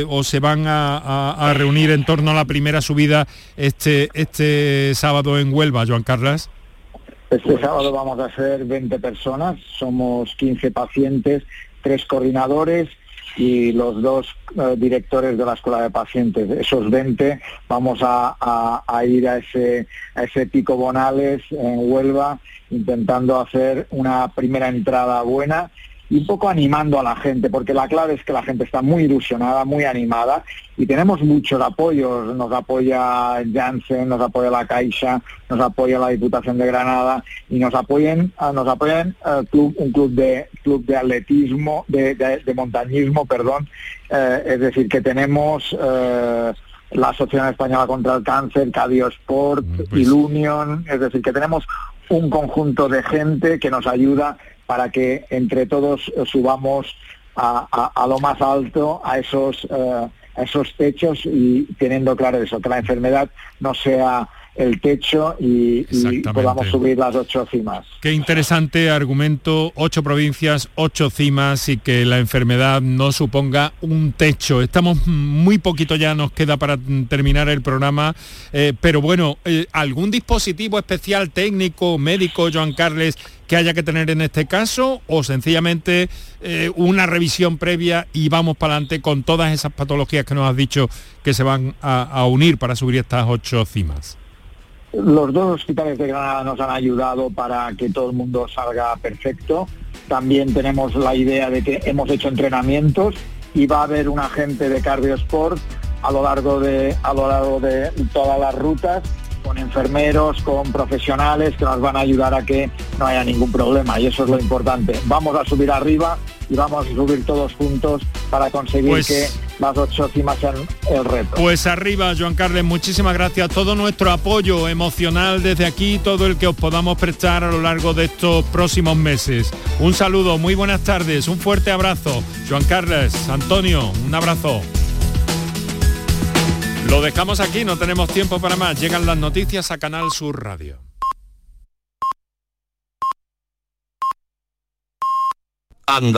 o se van a, reunir en torno a la primera subida este, este sábado en Huelva, Joan Carlas? Este sábado vamos a ser 20 personas, somos 15 pacientes, tres coordinadores y los dos eh, directores de la escuela de pacientes. Esos 20 vamos a, ir a ese, a ese pico Bonales en Huelva intentando hacer una primera entrada buena y un poco animando a la gente, porque la clave es que la gente está muy ilusionada, muy animada y tenemos muchos apoyos. Nos apoya Janssen, nos apoya la Caixa, nos apoya la Diputación de Granada y nos apoyen, ah, nos apoyan uh, club, un club de club de atletismo, de, montañismo, perdón. Eh, es decir, que tenemos eh, la Asociación Española contra el Cáncer, Cadiosport, pues... Ilunion, es decir, que tenemos un conjunto de gente que nos ayuda para que entre todos subamos a, lo más alto a esos, eh, a esos techos y teniendo claro eso, que la enfermedad no sea el techo y, podamos subir las ocho cimas. Qué interesante argumento, ocho provincias, ocho cimas y que la enfermedad no suponga un techo. Estamos muy poquito ya, nos queda para terminar el programa, eh, pero bueno, eh, ¿algún dispositivo especial técnico, médico, Joan Carles, que haya que tener en este caso o sencillamente eh, una revisión previa y vamos para adelante con todas esas patologías que nos has dicho que se van a unir para subir estas ocho cimas? Los dos hospitales de Granada nos han ayudado para que todo el mundo salga perfecto. También tenemos la idea de que hemos hecho entrenamientos y va a haber un agente de cardiosport a lo largo de a lo largo de todas las rutas con enfermeros, con profesionales que nos van a ayudar a que no haya ningún problema y eso es lo importante. Vamos a subir arriba y vamos a subir todos juntos para conseguir pues que las ocho cimas sean el reto. Pues arriba, Joan Carles, muchísimas gracias. Todo nuestro apoyo emocional desde aquí, todo el que os podamos prestar a lo largo de estos próximos meses. Un saludo, muy buenas tardes, un fuerte abrazo. Joan Carles, Antonio, un abrazo. Lo dejamos aquí, no tenemos tiempo para más. Llegan las noticias a Canal Sur Radio.